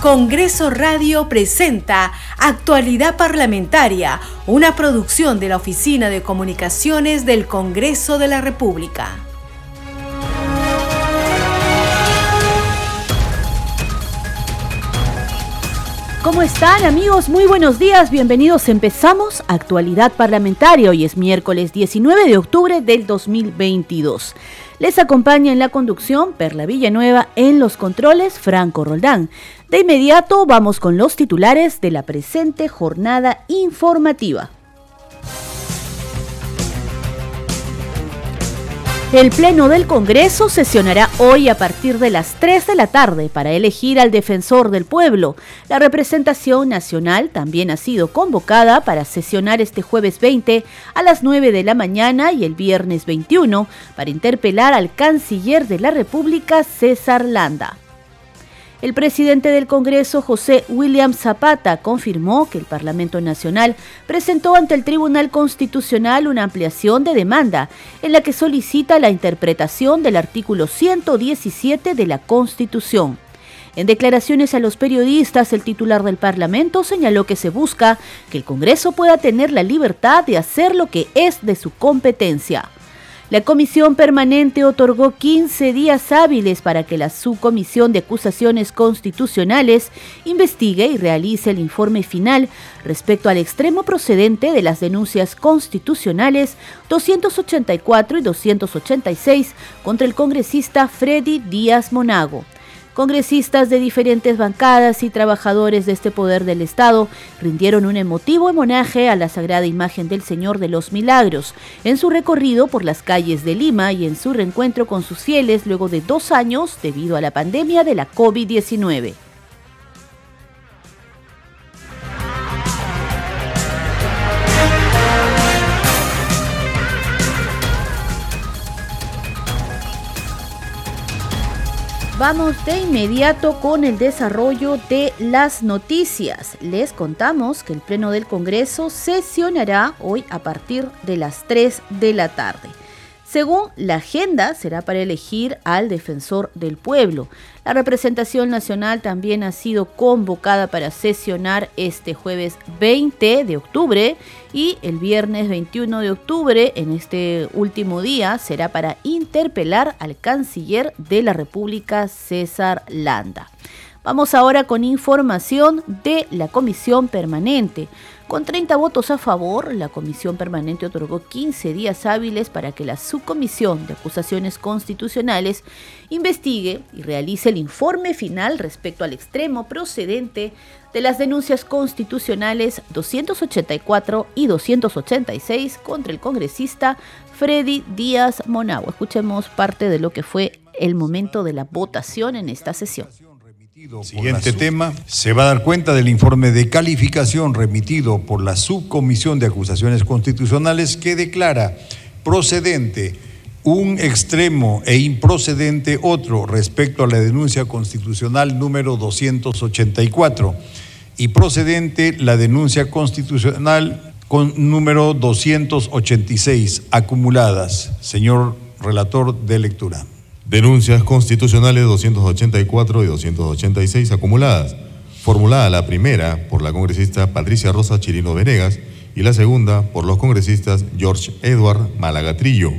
Congreso Radio presenta Actualidad Parlamentaria, una producción de la Oficina de Comunicaciones del Congreso de la República. ¿Cómo están amigos? Muy buenos días, bienvenidos. Empezamos Actualidad Parlamentaria. Hoy es miércoles 19 de octubre del 2022. Les acompaña en la conducción Perla Villanueva, en los controles Franco Roldán. De inmediato vamos con los titulares de la presente jornada informativa. El Pleno del Congreso sesionará hoy a partir de las 3 de la tarde para elegir al defensor del pueblo. La representación nacional también ha sido convocada para sesionar este jueves 20 a las 9 de la mañana y el viernes 21 para interpelar al canciller de la República, César Landa. El presidente del Congreso, José William Zapata, confirmó que el Parlamento Nacional presentó ante el Tribunal Constitucional una ampliación de demanda en la que solicita la interpretación del artículo 117 de la Constitución. En declaraciones a los periodistas, el titular del Parlamento señaló que se busca que el Congreso pueda tener la libertad de hacer lo que es de su competencia. La comisión permanente otorgó 15 días hábiles para que la subcomisión de acusaciones constitucionales investigue y realice el informe final respecto al extremo procedente de las denuncias constitucionales 284 y 286 contra el congresista Freddy Díaz Monago. Congresistas de diferentes bancadas y trabajadores de este poder del Estado rindieron un emotivo homenaje a la sagrada imagen del Señor de los Milagros en su recorrido por las calles de Lima y en su reencuentro con sus fieles luego de dos años debido a la pandemia de la COVID-19. Vamos de inmediato con el desarrollo de las noticias. Les contamos que el Pleno del Congreso sesionará hoy a partir de las 3 de la tarde. Según la agenda, será para elegir al defensor del pueblo. La representación nacional también ha sido convocada para sesionar este jueves 20 de octubre y el viernes 21 de octubre, en este último día, será para interpelar al canciller de la República, César Landa. Vamos ahora con información de la Comisión Permanente. Con 30 votos a favor, la Comisión Permanente otorgó 15 días hábiles para que la Subcomisión de Acusaciones Constitucionales investigue y realice el informe final respecto al extremo procedente de las denuncias constitucionales 284 y 286 contra el congresista Freddy Díaz Monagua. Escuchemos parte de lo que fue el momento de la votación en esta sesión. Siguiente tema, se va a dar cuenta del informe de calificación remitido por la Subcomisión de Acusaciones Constitucionales que declara procedente un extremo e improcedente otro respecto a la denuncia constitucional número 284 y procedente la denuncia constitucional con número 286 acumuladas. Señor relator de lectura. Denuncias constitucionales 284 y 286 acumuladas. Formulada la primera por la congresista Patricia Rosa Chirino Venegas y la segunda por los congresistas George Edward Malagatrillo,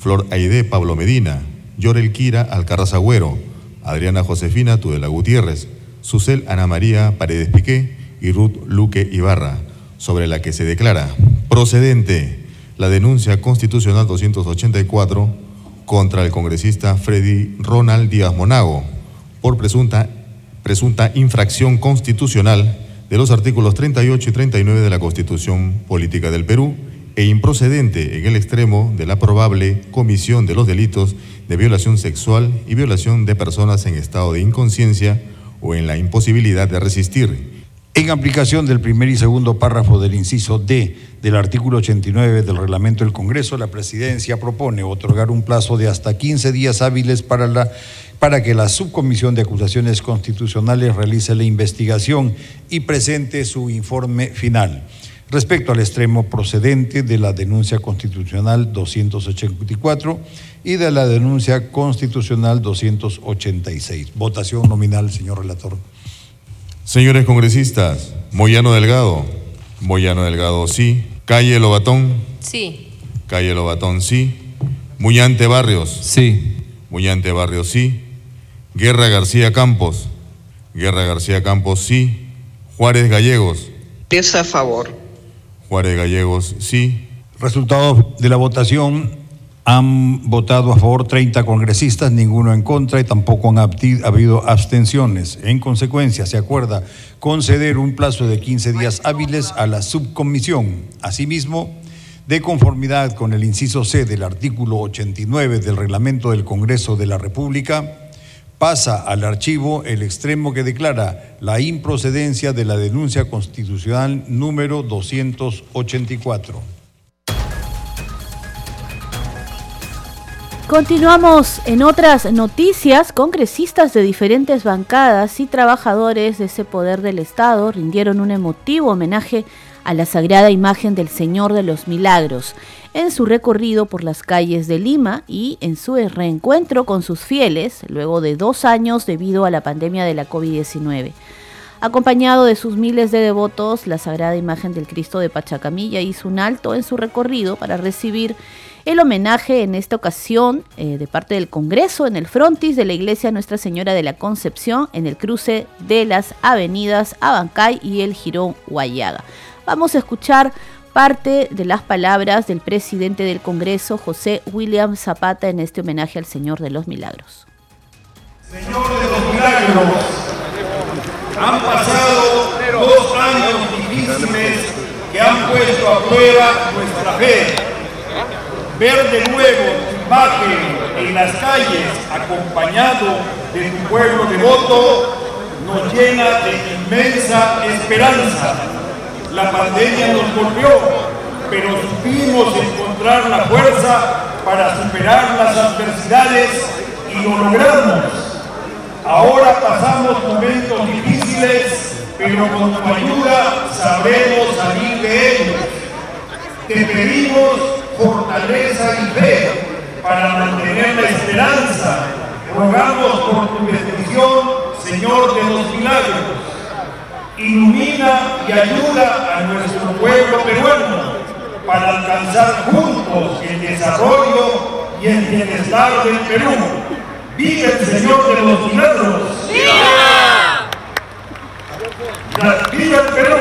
Flor Aide Pablo Medina, Yorel Kira Alcarraz Agüero, Adriana Josefina Tudela Gutiérrez, Susel Ana María Paredes Piqué y Ruth Luque Ibarra, sobre la que se declara procedente la denuncia constitucional 284 contra el congresista Freddy Ronald Díaz Monago por presunta, presunta infracción constitucional de los artículos 38 y 39 de la Constitución Política del Perú e improcedente en el extremo de la probable comisión de los delitos de violación sexual y violación de personas en estado de inconsciencia o en la imposibilidad de resistir. En aplicación del primer y segundo párrafo del inciso D del artículo 89 del reglamento del Congreso, la presidencia propone otorgar un plazo de hasta 15 días hábiles para, que la subcomisión de acusaciones constitucionales realice la investigación y presente su informe final respecto al extremo procedente de la denuncia constitucional 284 y de la denuncia constitucional 286. Votación nominal, señor relator. Señores congresistas, Moyano Delgado, Moyano Delgado sí, Calle Lobatón, Sí. Calle Lobatón sí, Muñante Barrios, Sí. Muñante Barrios sí, Guerra García Campos, Guerra García Campos sí, Juárez Gallegos, Es a favor. Juárez Gallegos sí, Resultados de la votación. Han votado a favor 30 congresistas, ninguno en contra y tampoco han habido abstenciones. En consecuencia, se acuerda conceder un plazo de 15 días hábiles a la subcomisión. Asimismo, de conformidad con el inciso C del artículo 89 del reglamento del Congreso de la República, pasa al archivo el extremo que declara la improcedencia de la denuncia constitucional número 284. Continuamos en otras noticias. Congresistas de diferentes bancadas y trabajadores de ese poder del Estado rindieron un emotivo homenaje a la sagrada imagen del Señor de los Milagros en su recorrido por las calles de Lima y en su reencuentro con sus fieles luego de dos años debido a la pandemia de la COVID-19. Acompañado de sus miles de devotos, la Sagrada Imagen del Cristo de Pachacamilla hizo un alto en su recorrido para recibir el homenaje en esta ocasión eh, de parte del Congreso en el frontis de la Iglesia Nuestra Señora de la Concepción en el cruce de las avenidas Abancay y el Girón Guayaga. Vamos a escuchar parte de las palabras del presidente del Congreso, José William Zapata, en este homenaje al Señor de los Milagros. Señor de los milagros, han pasado dos años difíciles que han puesto a prueba nuestra fe. Ver de nuevo tu imagen en las calles acompañado de tu pueblo devoto nos llena de inmensa esperanza. La pandemia nos golpeó, pero supimos encontrar la fuerza para superar las adversidades y lo logramos. Ahora pasamos momentos difíciles, pero con tu ayuda sabremos salir de ellos. Te pedimos fortaleza y fe para mantener la esperanza. Rogamos por tu bendición, Señor de los milagros. Ilumina y ayuda a nuestro pueblo peruano para alcanzar juntos el desarrollo y el bienestar del Perú. ¡Viva el Señor de los milagros! ¡Viva! ¡Viva el Perú!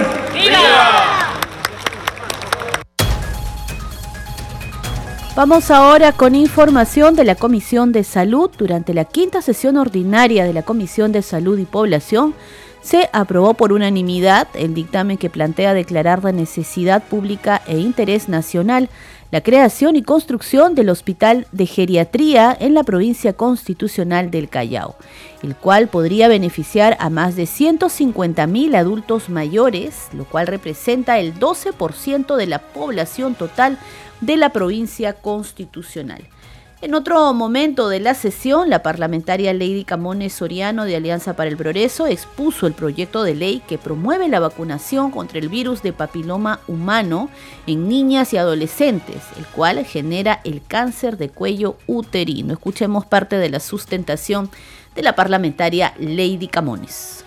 Vamos ahora con información de la Comisión de Salud. Durante la quinta sesión ordinaria de la Comisión de Salud y Población, se aprobó por unanimidad el dictamen que plantea declarar de necesidad pública e interés nacional la creación y construcción del Hospital de Geriatría en la provincia constitucional del Callao, el cual podría beneficiar a más de 150.000 adultos mayores, lo cual representa el 12% de la población total de la provincia constitucional. En otro momento de la sesión, la parlamentaria Lady Camones Soriano de Alianza para el Progreso expuso el proyecto de ley que promueve la vacunación contra el virus de papiloma humano en niñas y adolescentes, el cual genera el cáncer de cuello uterino. Escuchemos parte de la sustentación de la parlamentaria Lady Camones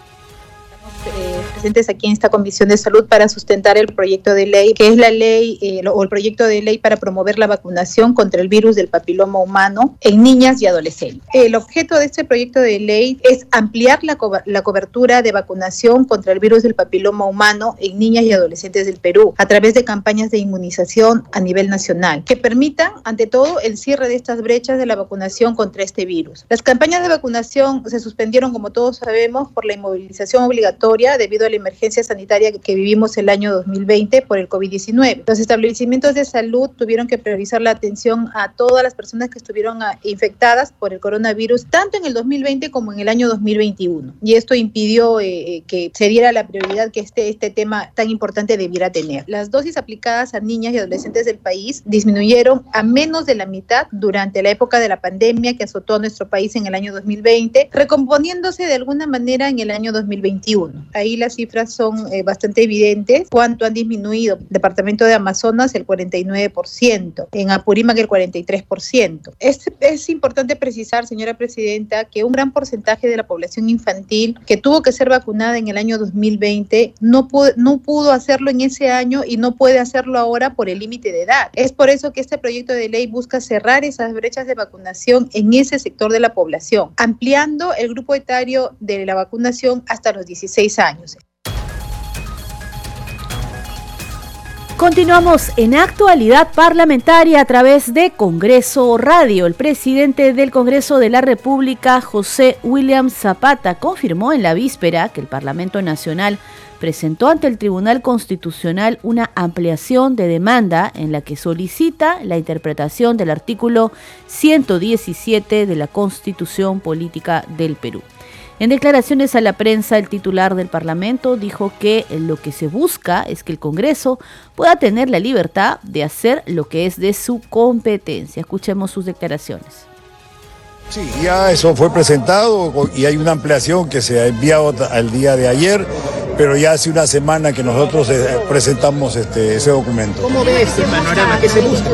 eh, presentes aquí en esta Comisión de Salud para sustentar el proyecto de ley, que es la ley eh, o el proyecto de ley para promover la vacunación contra el virus del papiloma humano en niñas y adolescentes. El objeto de este proyecto de ley es ampliar la, co- la cobertura de vacunación contra el virus del papiloma humano en niñas y adolescentes del Perú a través de campañas de inmunización a nivel nacional que permitan, ante todo, el cierre de estas brechas de la vacunación contra este virus. Las campañas de vacunación se suspendieron, como todos sabemos, por la inmovilización obligatoria debido a la emergencia sanitaria que vivimos el año 2020 por el COVID-19. Los establecimientos de salud tuvieron que priorizar la atención a todas las personas que estuvieron ah, infectadas por el coronavirus, tanto en el 2020 como en el año 2021. Y esto impidió eh, que se diera la prioridad que este, este tema tan importante debiera tener. Las dosis aplicadas a niñas y adolescentes del país disminuyeron a menos de la mitad durante la época de la pandemia que azotó a nuestro país en el año 2020, recomponiéndose de alguna manera en el año 2021. Ahí las cifras son eh, bastante evidentes. ¿Cuánto han disminuido? Departamento de Amazonas el 49%, en Apurímac el 43%. Es, es importante precisar, señora presidenta, que un gran porcentaje de la población infantil que tuvo que ser vacunada en el año 2020 no pudo, no pudo hacerlo en ese año y no puede hacerlo ahora por el límite de edad. Es por eso que este proyecto de ley busca cerrar esas brechas de vacunación en ese sector de la población, ampliando el grupo etario de la vacunación hasta los 16 años. Continuamos en actualidad parlamentaria a través de Congreso Radio. El presidente del Congreso de la República, José William Zapata, confirmó en la víspera que el Parlamento Nacional presentó ante el Tribunal Constitucional una ampliación de demanda en la que solicita la interpretación del artículo 117 de la Constitución Política del Perú. En declaraciones a la prensa, el titular del Parlamento dijo que lo que se busca es que el Congreso pueda tener la libertad de hacer lo que es de su competencia. Escuchemos sus declaraciones. Sí, ya eso fue presentado y hay una ampliación que se ha enviado al día de ayer, pero ya hace una semana que nosotros eh, presentamos este, ese documento. ¿Cómo ve este panorama? ¿Qué se busca?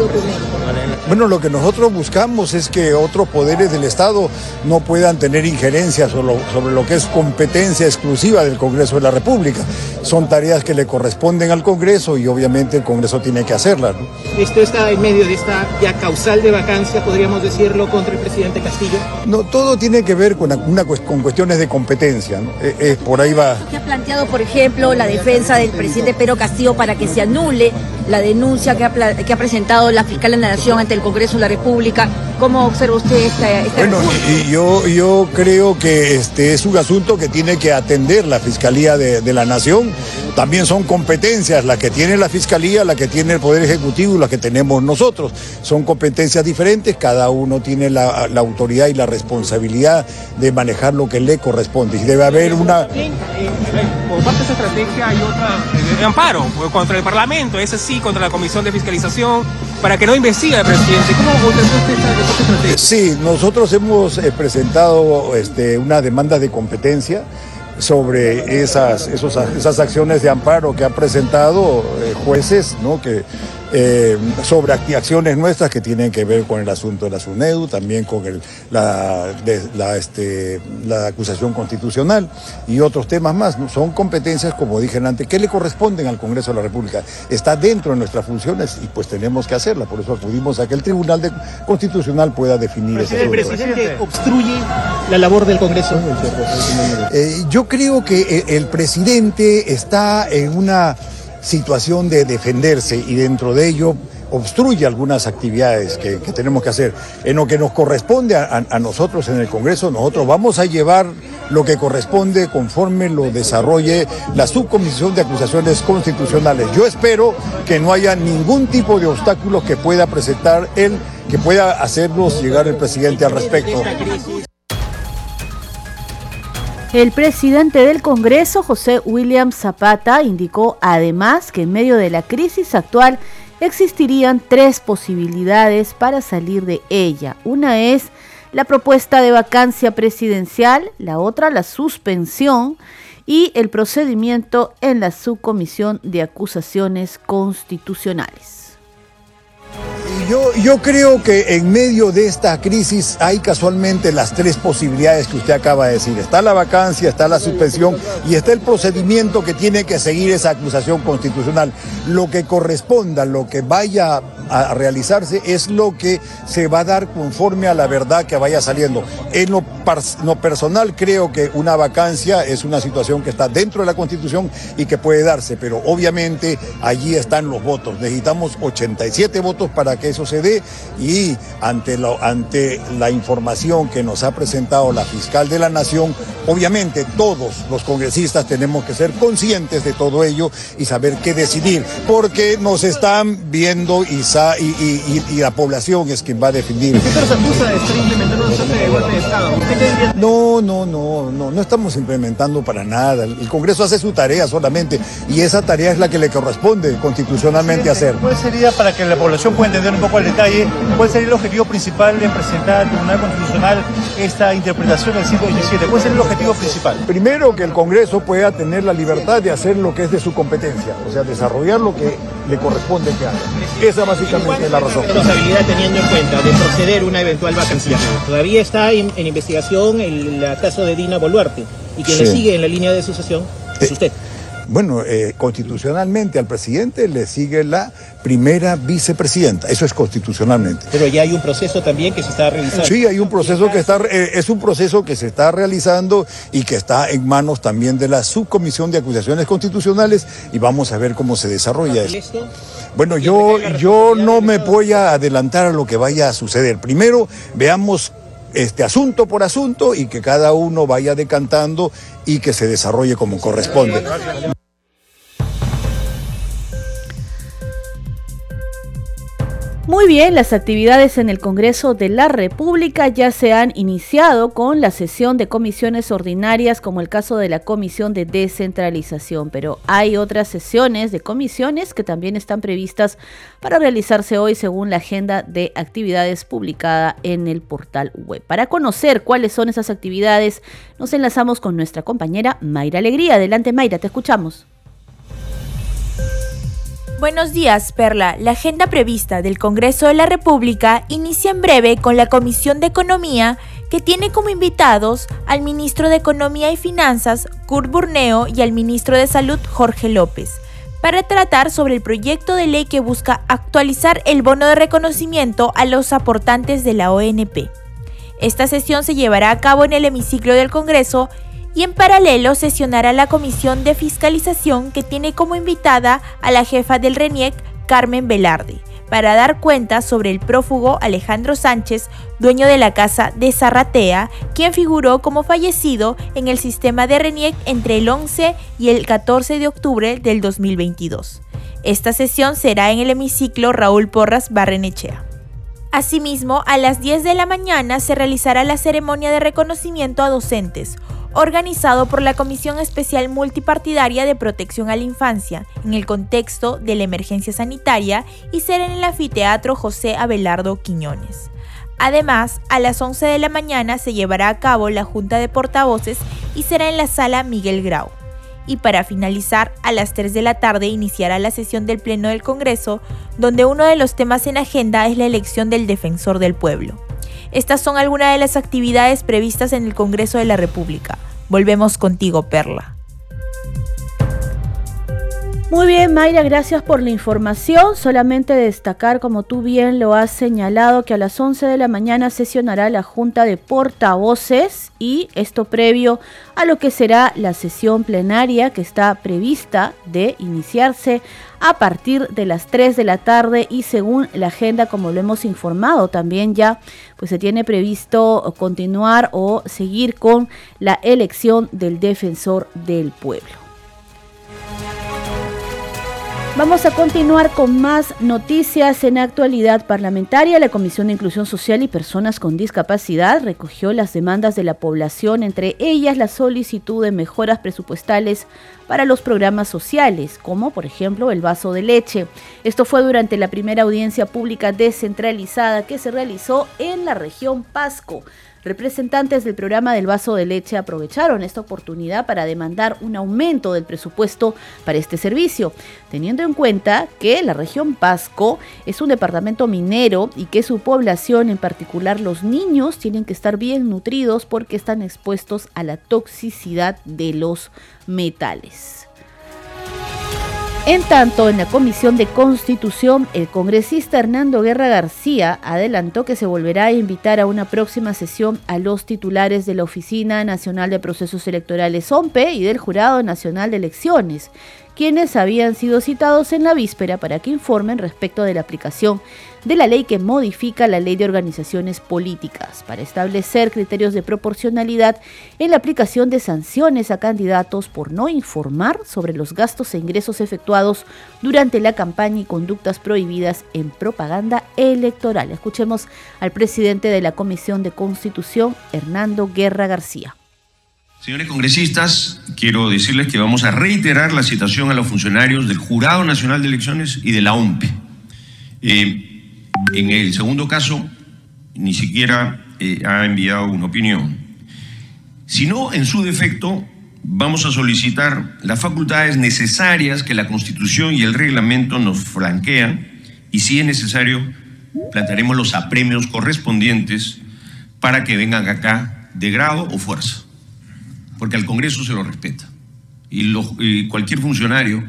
Bueno, lo que nosotros buscamos es que otros poderes del Estado no puedan tener injerencia sobre lo, sobre lo, que es competencia exclusiva del Congreso de la República. Son tareas que le corresponden al Congreso y obviamente el Congreso tiene que hacerlas. ¿no? Esto está en medio de esta ya causal de vacancia, podríamos decirlo, contra el presidente Castillo. No, todo tiene que ver con, una, con cuestiones de competencia. ¿no? Es, es, por ahí va. ¿Qué ha planteado, por ejemplo, la defensa del presidente Pedro Castillo para que se anule la denuncia que ha, presentado la fiscal de la Nación ante el Congreso de la República. ¿Cómo observa usted esta, esta Bueno, y yo, yo creo que este es un asunto que tiene que atender la Fiscalía de, de, la Nación. También son competencias las que tiene la Fiscalía, las que tiene el Poder Ejecutivo y las que tenemos nosotros. Son competencias diferentes, cada uno tiene la, la autoridad y la responsabilidad de manejar lo que le corresponde. Y debe haber una... Por parte de esa estrategia hay otra de amparo pues, contra el Parlamento, ese sí, contra la Comisión de Fiscalización, para que no investigue al presidente. ¿Cómo usted esta estrategia? Sí, nosotros hemos eh, presentado este, una demanda de competencia sobre esas, esos, esas acciones de amparo que han presentado eh, jueces, ¿no? que eh, sobre acciones nuestras que tienen que ver con el asunto de la SUNEDU, también con el, la, de, la, este, la acusación constitucional y otros temas más. Son competencias, como dije antes, que le corresponden al Congreso de la República. Está dentro de nuestras funciones y pues tenemos que hacerla. Por eso acudimos a que el Tribunal de, Constitucional pueda definir eso. ¿El presidente obstruye la labor del Congreso? Eh, yo creo que el presidente está en una situación de defenderse y dentro de ello obstruye algunas actividades que, tenemos que hacer. En lo que nos corresponde a, a, nosotros en el Congreso, nosotros vamos a llevar lo que corresponde conforme lo desarrolle la subcomisión de acusaciones constitucionales. Yo espero que no haya ningún tipo de obstáculo que pueda presentar él, que pueda hacernos llegar el presidente al respecto. El presidente del Congreso, José William Zapata, indicó además que en medio de la crisis actual existirían tres posibilidades para salir de ella. Una es la propuesta de vacancia presidencial, la otra la suspensión y el procedimiento en la subcomisión de acusaciones constitucionales. Yo, yo, creo que en medio de esta crisis hay casualmente las tres posibilidades que usted acaba de decir. Está la vacancia, está la suspensión y está el procedimiento que tiene que seguir esa acusación constitucional. Lo que corresponda, lo que vaya a realizarse es lo que se va a dar conforme a la verdad que vaya saliendo. En lo, personal creo que una vacancia es una situación que está dentro de la Constitución y que puede darse, pero obviamente allí están los votos. Necesitamos 87 votos para que eso se dé y ante, ante la información que nos ha presentado la fiscal de la Nación, obviamente todos los congresistas tenemos que ser conscientes de todo ello y saber qué decidir, porque nos están viendo y, y, y, y la población es quien va a definir. ¿Qué se los acusa de estar implementando de golpe de Estado? No, No, no, no, no, estamos implementando para nada. El Congreso hace su tarea solamente y esa tarea es la que le corresponde constitucionalmente hacer. ¿Cuál sería, para que la población pueda entender un poco el detalle, cuál sería el objetivo principal de presentar al Tribunal Constitucional esta interpretación del 117? ¿Cuál sería el objetivo principal? Primero, que el Congreso pueda tener la libertad de hacer lo que es de su competencia, o sea, desarrollar lo que le corresponde que haga. Esa básicamente es la razón. responsabilidad teniendo en cuenta de proceder una eventual vacancia? Todavía está en, investigación el, caso de Dina Boluarte y quien le sigue en la línea de sucesión es usted. Bueno, eh, constitucionalmente al presidente le sigue la primera vicepresidenta, eso es constitucionalmente. Pero ya hay un proceso también que se está realizando. Sí, hay un proceso que está, eh, es un proceso que se está realizando y que está en manos también de la subcomisión de acusaciones constitucionales y vamos a ver cómo se desarrolla eso. Bueno, yo, yo no me voy a adelantar a lo que vaya a suceder. Primero, veamos este asunto por asunto y que cada uno vaya decantando y que se desarrolle como corresponde. Muy bien, las actividades en el Congreso de la República ya se han iniciado con la sesión de comisiones ordinarias, como el caso de la Comisión de Descentralización, pero hay otras sesiones de comisiones que también están previstas para realizarse hoy según la agenda de actividades publicada en el portal web. Para conocer cuáles son esas actividades, nos enlazamos con nuestra compañera Mayra Alegría. Adelante Mayra, te escuchamos. Buenos días, Perla. La agenda prevista del Congreso de la República inicia en breve con la Comisión de Economía, que tiene como invitados al ministro de Economía y Finanzas, Kurt Burneo, y al ministro de Salud, Jorge López, para tratar sobre el proyecto de ley que busca actualizar el bono de reconocimiento a los aportantes de la ONP. Esta sesión se llevará a cabo en el hemiciclo del Congreso y en paralelo sesionará la Comisión de Fiscalización que tiene como invitada a la jefa del RENIEC, Carmen Velarde, para dar cuenta sobre el prófugo Alejandro Sánchez, dueño de la casa de Zarratea, quien figuró como fallecido en el sistema de RENIEC entre el 11 y el 14 de octubre del 2022. Esta sesión será en el hemiciclo Raúl Porras Barrenechea. Asimismo, a las 10 de la mañana se realizará la ceremonia de reconocimiento a docentes, organizado por la Comisión Especial Multipartidaria de Protección a la Infancia, en el contexto de la emergencia sanitaria y será en el anfiteatro José Abelardo Quiñones. Además, a las 11 de la mañana se llevará a cabo la Junta de Portavoces y será en la sala Miguel Grau. Y para finalizar, a las 3 de la tarde iniciará la sesión del Pleno del Congreso, donde uno de los temas en agenda es la elección del Defensor del Pueblo. Estas son algunas de las actividades previstas en el Congreso de la República. Volvemos contigo, Perla. Muy bien, Mayra, gracias por la información. Solamente destacar, como tú bien lo has señalado, que a las 11 de la mañana sesionará la Junta de Portavoces y esto previo a lo que será la sesión plenaria que está prevista de iniciarse a partir de las 3 de la tarde y según la agenda, como lo hemos informado también ya, pues se tiene previsto continuar o seguir con la elección del defensor del pueblo. Vamos a continuar con más noticias en actualidad parlamentaria. La Comisión de Inclusión Social y Personas con Discapacidad recogió las demandas de la población, entre ellas la solicitud de mejoras presupuestales para los programas sociales, como por ejemplo el vaso de leche. Esto fue durante la primera audiencia pública descentralizada que se realizó en la región Pasco. Representantes del programa del vaso de leche aprovecharon esta oportunidad para demandar un aumento del presupuesto para este servicio, teniendo en cuenta que la región Pasco es un departamento minero y que su población, en particular los niños, tienen que estar bien nutridos porque están expuestos a la toxicidad de los metales. En tanto, en la Comisión de Constitución, el congresista Hernando Guerra García adelantó que se volverá a invitar a una próxima sesión a los titulares de la Oficina Nacional de Procesos Electorales OMPE y del Jurado Nacional de Elecciones, quienes habían sido citados en la víspera para que informen respecto de la aplicación de la ley que modifica la ley de organizaciones políticas para establecer criterios de proporcionalidad en la aplicación de sanciones a candidatos por no informar sobre los gastos e ingresos efectuados durante la campaña y conductas prohibidas en propaganda electoral. Escuchemos al presidente de la Comisión de Constitución, Hernando Guerra García. Señores congresistas, quiero decirles que vamos a reiterar la citación a los funcionarios del Jurado Nacional de Elecciones y de la OMPE. Eh, en el segundo caso, ni siquiera eh, ha enviado una opinión. Si no, en su defecto, vamos a solicitar las facultades necesarias que la Constitución y el reglamento nos flanquean y si es necesario, plantearemos los apremios correspondientes para que vengan acá de grado o fuerza porque al Congreso se lo respeta. Y, cualquier funcionario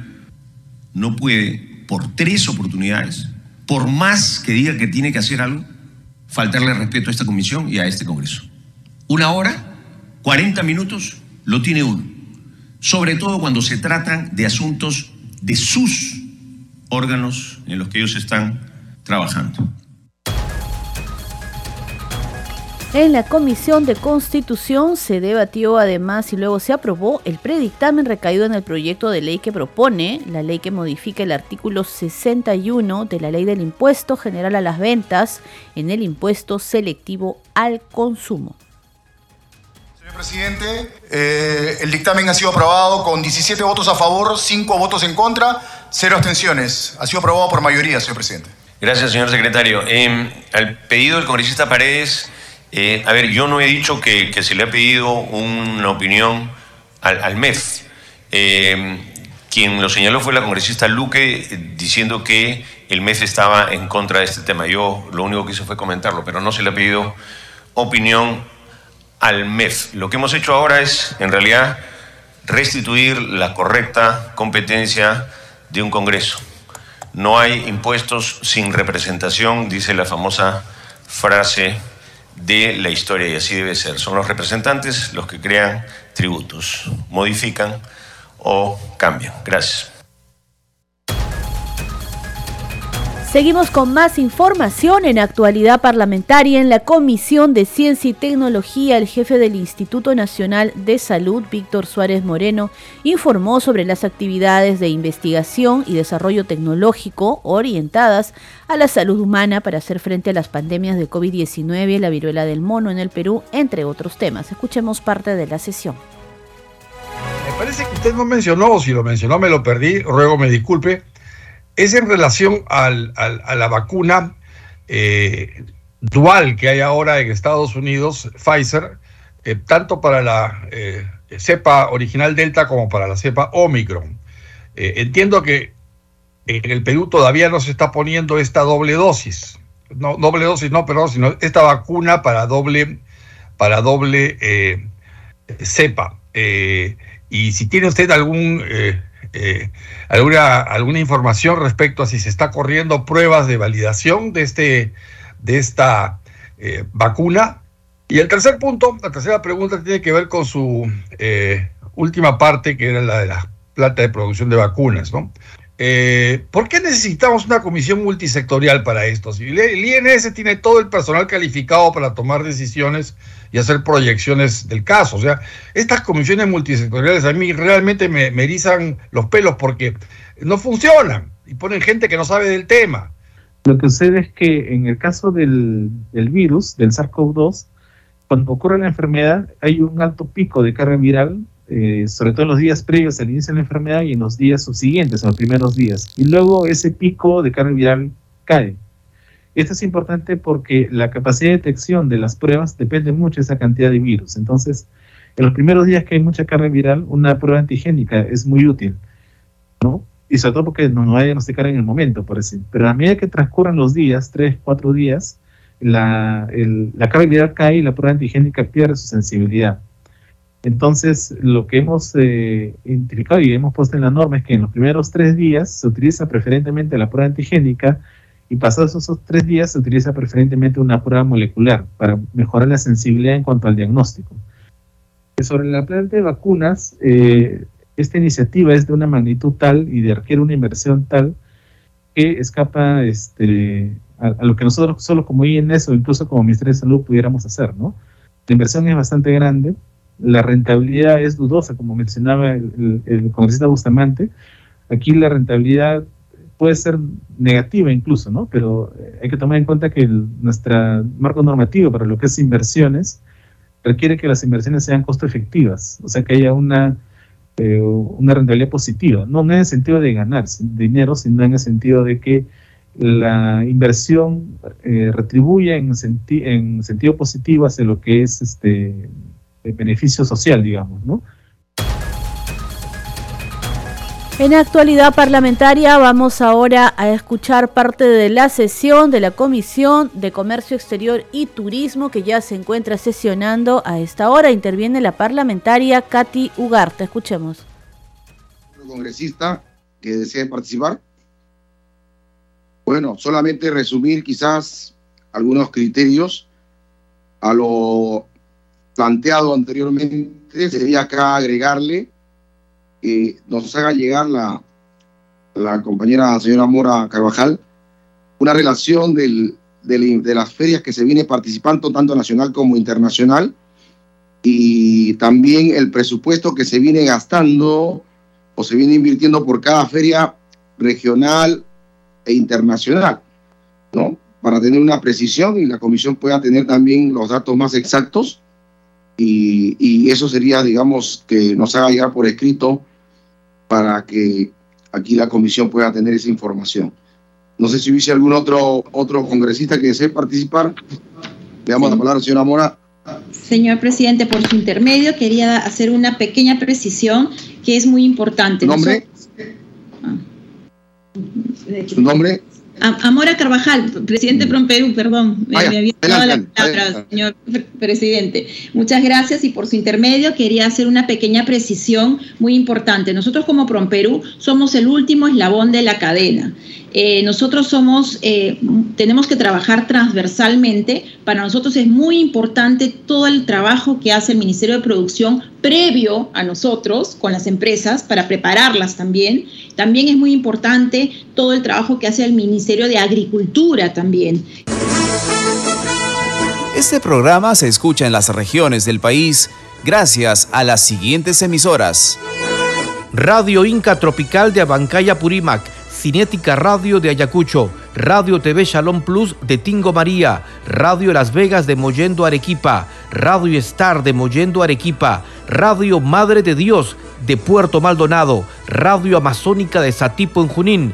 no puede, por tres oportunidades, por más que diga que tiene que hacer algo, faltarle respeto a esta comisión y a este Congreso. Una hora, 40 minutos, lo tiene uno. Sobre todo cuando se tratan de asuntos de sus órganos en los que ellos están trabajando. En la Comisión de Constitución se debatió además y luego se aprobó el predictamen recaído en el proyecto de ley que propone la ley que modifica el artículo 61 de la ley del impuesto general a las ventas en el impuesto selectivo al consumo. Señor presidente, eh, el dictamen ha sido aprobado con 17 votos a favor, 5 votos en contra, 0 abstenciones. Ha sido aprobado por mayoría, señor presidente. Gracias, señor secretario. Eh, al pedido del congresista Paredes, eh, a ver, yo no he dicho que, se le ha pedido una opinión al, MEF. Eh, quien lo señaló fue la congresista Luque diciendo que el MEF estaba en contra de este tema. Yo lo único que hice fue comentarlo, pero no se le ha pedido opinión al MEF. Lo que hemos hecho ahora es, en realidad, restituir la correcta competencia de un Congreso. No hay impuestos sin representación, dice la famosa frase de la historia y así debe ser. Son los representantes los que crean tributos, modifican o cambian. Gracias. Seguimos con más información en actualidad parlamentaria. En la Comisión de Ciencia y Tecnología, el jefe del Instituto Nacional de Salud, Víctor Suárez Moreno, informó sobre las actividades de investigación y desarrollo tecnológico orientadas a la salud humana para hacer frente a las pandemias de COVID-19 y la viruela del mono en el Perú, entre otros temas. Escuchemos parte de la sesión. Me parece que usted no mencionó, o si lo mencionó me lo perdí, ruego me disculpe es en relación a la vacuna eh, dual que hay ahora en Estados Unidos, Pfizer, eh, tanto para la eh, cepa original Delta como para la cepa Omicron. entiendo que en el Perú todavía no se está poniendo esta doble dosis. No, doble dosis, no, perdón, sino esta vacuna para doble, para doble cepa. y si tiene usted algún eh, alguna, alguna información respecto a si se está corriendo pruebas de validación de, este, de esta eh, vacuna. Y el tercer punto, la tercera pregunta tiene que ver con su eh, última parte, que era la de la planta de producción de vacunas, ¿no? ¿Por qué necesitamos una comisión multisectorial para esto? Si el INS tiene todo el personal calificado para tomar decisiones y hacer proyecciones del caso. O sea, estas comisiones multisectoriales a mí realmente me, erizan los pelos porque no funcionan y ponen gente que no sabe del tema. Lo que sucede es que en el caso del, virus, del SARS-CoV-2, cuando ocurre la enfermedad hay un alto pico de carga viral, eh, sobre todo en los días previos al inicio de la enfermedad y en los días subsiguientes, en los primeros días. Y luego ese pico de carga viral cae. Esto es importante porque la capacidad de detección de las pruebas depende mucho de esa cantidad de virus. Entonces, en los primeros días que hay mucha carga viral, una prueba antigénica es muy útil, ¿no? Y sobre todo porque no, va a diagnosticar en el momento, por decir. Pero a medida que transcurran los días, tres, cuatro días, la, la carga viral cae y la prueba antigénica pierde su sensibilidad. Entonces, lo que hemos eh, identificado y hemos puesto en la norma es que en los primeros tres días se utiliza preferentemente la prueba antigénica y pasados esos tres días se utiliza preferentemente una prueba molecular para mejorar la sensibilidad en cuanto al diagnóstico. Sobre la planta de vacunas, eh, esta iniciativa es de una magnitud tal y de requiere una inversión tal que escapa este, a, lo que nosotros solo como INS o incluso como Ministerio de Salud pudiéramos hacer, ¿no? La inversión es bastante grande, la rentabilidad es dudosa, como mencionaba el, congresista Bustamante. Aquí la rentabilidad puede ser negativa incluso, ¿no? Pero eh, hay que tomar en cuenta que nuestro marco normativo para lo que es inversiones requiere que las inversiones sean costo efectivas, o sea, que haya una, eh, una rentabilidad positiva, no en el sentido de ganar dinero, sino en el sentido de que la inversión eh, retribuya en, en sentido positivo hacia lo que es este el beneficio social, digamos, ¿no? En actualidad parlamentaria vamos ahora a escuchar parte de la sesión de la Comisión de Comercio Exterior y Turismo que ya se encuentra sesionando a esta hora. Interviene la parlamentaria Katy Ugarte. Escuchemos. Congresista que desee participar. Bueno, solamente resumir quizás algunos criterios a lo planteado anteriormente. Sería acá agregarle que nos haga llegar la, la compañera señora Mora Carvajal una relación del, de las ferias que se viene participando, tanto nacional como internacional, y también el presupuesto que se viene gastando o se viene invirtiendo por cada feria regional e internacional, ¿no? Para tener una precisión y la comisión pueda tener también los datos más exactos y, y eso sería, digamos, que nos haga llegar por escrito para que aquí la comisión pueda tener esa información. No sé si hubiese algún otro, otro congresista que desee participar. Le damos la palabra a la señora Mora. Señor presidente, por su intermedio quería hacer una pequeña precisión que es muy importante. ¿Nombre? Ah. ¿Su nombre? Amora Carvajal, presidente PROM Perú, perdón, me, había dado la palabra, señor presidente. Muchas gracias y por su intermedio quería hacer una pequeña precisión muy importante. Nosotros como PROM Perú somos el último eslabón de la cadena. Eh, nosotros somos, eh, tenemos que trabajar transversalmente. Para nosotros es muy importante todo el trabajo que hace el Ministerio de Producción previo a nosotros con las empresas para prepararlas también. También es muy importante todo el trabajo que hace el Ministerio de Agricultura también. Este programa se escucha en las regiones del país gracias a las siguientes emisoras. Radio Inca Tropical de Abancaya Purímac. Cinética Radio de Ayacucho, Radio TV Shalom Plus de Tingo María, Radio Las Vegas de Mollendo Arequipa, Radio Star de Mollendo Arequipa, Radio Madre de Dios de Puerto Maldonado, Radio Amazónica de Satipo en Junín,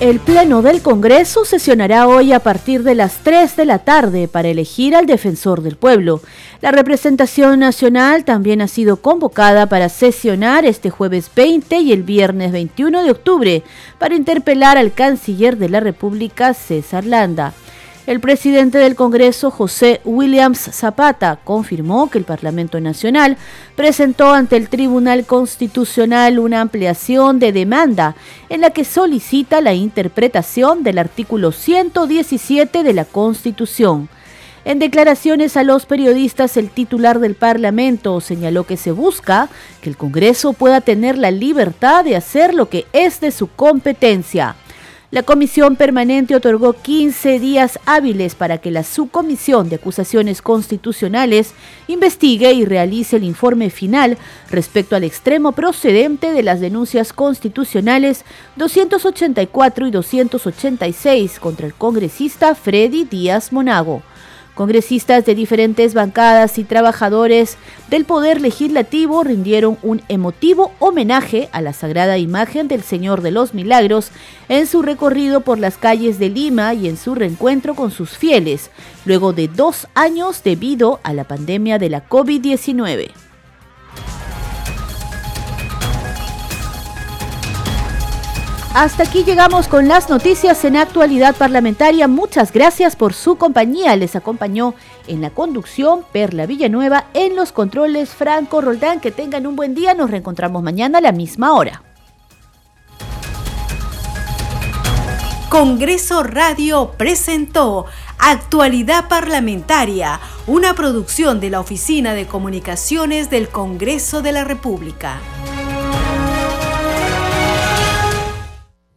El Pleno del Congreso sesionará hoy a partir de las 3 de la tarde para elegir al defensor del pueblo. La representación nacional también ha sido convocada para sesionar este jueves 20 y el viernes 21 de octubre para interpelar al canciller de la República, César Landa. El presidente del Congreso, José Williams Zapata, confirmó que el Parlamento Nacional presentó ante el Tribunal Constitucional una ampliación de demanda en la que solicita la interpretación del artículo 117 de la Constitución. En declaraciones a los periodistas, el titular del Parlamento señaló que se busca que el Congreso pueda tener la libertad de hacer lo que es de su competencia. La comisión permanente otorgó 15 días hábiles para que la subcomisión de acusaciones constitucionales investigue y realice el informe final respecto al extremo procedente de las denuncias constitucionales 284 y 286 contra el congresista Freddy Díaz Monago. Congresistas de diferentes bancadas y trabajadores del Poder Legislativo rindieron un emotivo homenaje a la sagrada imagen del Señor de los Milagros en su recorrido por las calles de Lima y en su reencuentro con sus fieles, luego de dos años debido a la pandemia de la COVID-19. Hasta aquí llegamos con las noticias en actualidad parlamentaria. Muchas gracias por su compañía. Les acompañó en la conducción Perla Villanueva, en los controles Franco Roldán. Que tengan un buen día. Nos reencontramos mañana a la misma hora. Congreso Radio presentó Actualidad Parlamentaria, una producción de la Oficina de Comunicaciones del Congreso de la República.